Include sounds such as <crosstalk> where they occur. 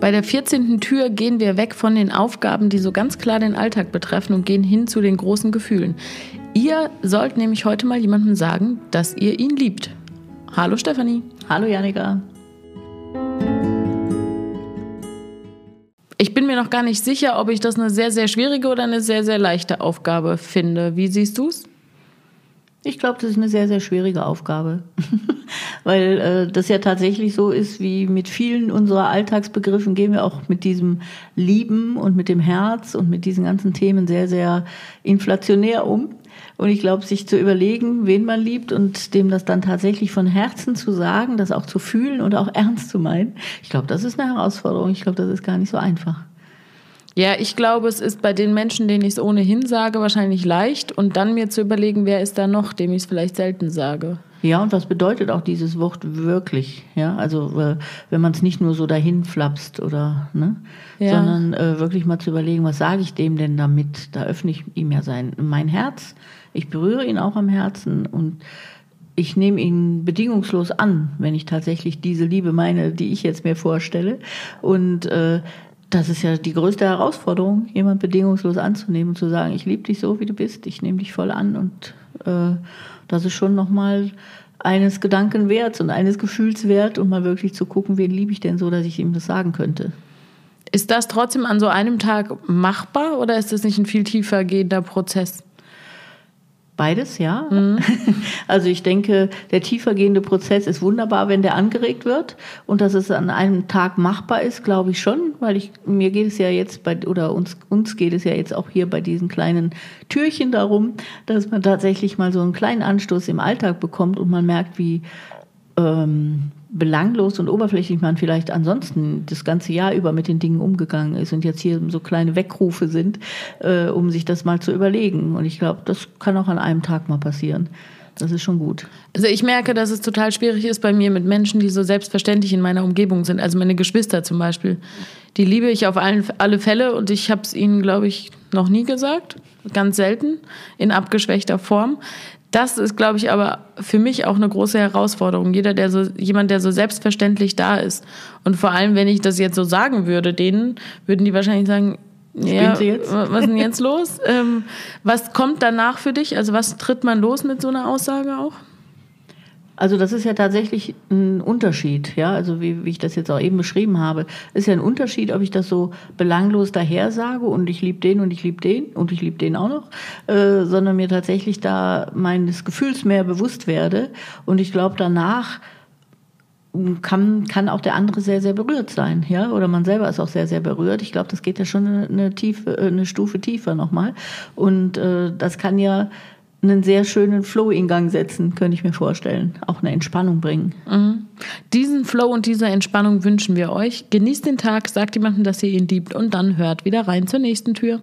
Bei der 14. Tür gehen wir weg von den Aufgaben, die so ganz klar den Alltag betreffen und gehen hin zu den großen Gefühlen. Ihr sollt nämlich heute mal jemandem sagen, dass ihr ihn liebt. Hallo Stefanie. Hallo Janika. Ich bin mir noch gar nicht sicher, ob ich das eine sehr, sehr schwierige oder eine sehr, sehr leichte Aufgabe finde. Wie siehst du es? Ich glaube, das ist eine sehr, sehr schwierige Aufgabe, <laughs> weil äh, das ja tatsächlich so ist, wie mit vielen unserer Alltagsbegriffen gehen wir auch mit diesem Lieben und mit dem Herz und mit diesen ganzen Themen sehr, sehr inflationär um. Und ich glaube, sich zu überlegen, wen man liebt und dem das dann tatsächlich von Herzen zu sagen, das auch zu fühlen und auch ernst zu meinen, ich glaube, das ist eine Herausforderung. Ich glaube, das ist gar nicht so einfach. Ja, ich glaube, es ist bei den Menschen, denen ich es ohnehin sage, wahrscheinlich leicht. Und dann mir zu überlegen, wer ist da noch, dem ich es vielleicht selten sage. Ja, und was bedeutet auch dieses Wort wirklich? Ja, also äh, wenn man es nicht nur so dahin flapst oder, ne, ja. sondern äh, wirklich mal zu überlegen, was sage ich dem denn damit? Da öffne ich ihm ja sein mein Herz. Ich berühre ihn auch am Herzen und ich nehme ihn bedingungslos an, wenn ich tatsächlich diese Liebe meine, die ich jetzt mir vorstelle. Und äh, das ist ja die größte Herausforderung, jemand bedingungslos anzunehmen und zu sagen, ich liebe dich so, wie du bist, ich nehme dich voll an. Und äh, das ist schon nochmal eines Gedanken wert und eines Gefühls wert, um mal wirklich zu gucken, wen liebe ich denn so, dass ich ihm das sagen könnte. Ist das trotzdem an so einem Tag machbar oder ist das nicht ein viel tiefer gehender Prozess? Beides, ja. Mhm. <laughs> Also ich denke, der tiefergehende Prozess ist wunderbar, wenn der angeregt wird und dass es an einem Tag machbar ist, glaube ich schon, weil ich mir geht es ja jetzt bei oder uns uns geht es ja jetzt auch hier bei diesen kleinen Türchen darum, dass man tatsächlich mal so einen kleinen Anstoß im Alltag bekommt und man merkt, wie ähm, belanglos und oberflächlich man vielleicht ansonsten das ganze Jahr über mit den Dingen umgegangen ist und jetzt hier so kleine Weckrufe sind, äh, um sich das mal zu überlegen. Und ich glaube, das kann auch an einem Tag mal passieren. Das ist schon gut. Also ich merke, dass es total schwierig ist bei mir mit Menschen, die so selbstverständlich in meiner Umgebung sind. Also meine Geschwister zum Beispiel. Die liebe ich auf allen, alle Fälle und ich habe es ihnen, glaube ich, noch nie gesagt. Ganz selten, in abgeschwächter Form das ist, glaube ich, aber für mich auch eine große Herausforderung. Jeder, der so, jemand, der so selbstverständlich da ist. Und vor allem, wenn ich das jetzt so sagen würde, denen würden die wahrscheinlich sagen, ja, was ist denn jetzt los? <laughs> Ähm, was kommt danach für dich? Also was tritt man los mit so einer Aussage auch? Also das ist ja tatsächlich ein Unterschied, ja, also wie, wie ich das jetzt auch eben beschrieben habe, ist ja ein Unterschied, ob ich das so belanglos daher sage und ich liebe den und ich liebe den und ich liebe den auch noch, äh, sondern mir tatsächlich da meines Gefühls mehr bewusst werde. Und ich glaube danach kann, kann auch der andere sehr, sehr berührt sein, ja, oder man selber ist auch sehr, sehr berührt. Ich glaube, das geht ja schon eine, eine, tiefe, eine Stufe tiefer nochmal und äh, das kann ja einen sehr schönen Flow in Gang setzen, könnte ich mir vorstellen. Auch eine Entspannung bringen. Mhm. Diesen Flow und diese Entspannung wünschen wir euch. Genießt den Tag, sagt jemandem, dass ihr ihn liebt und dann hört wieder rein zur nächsten Tür.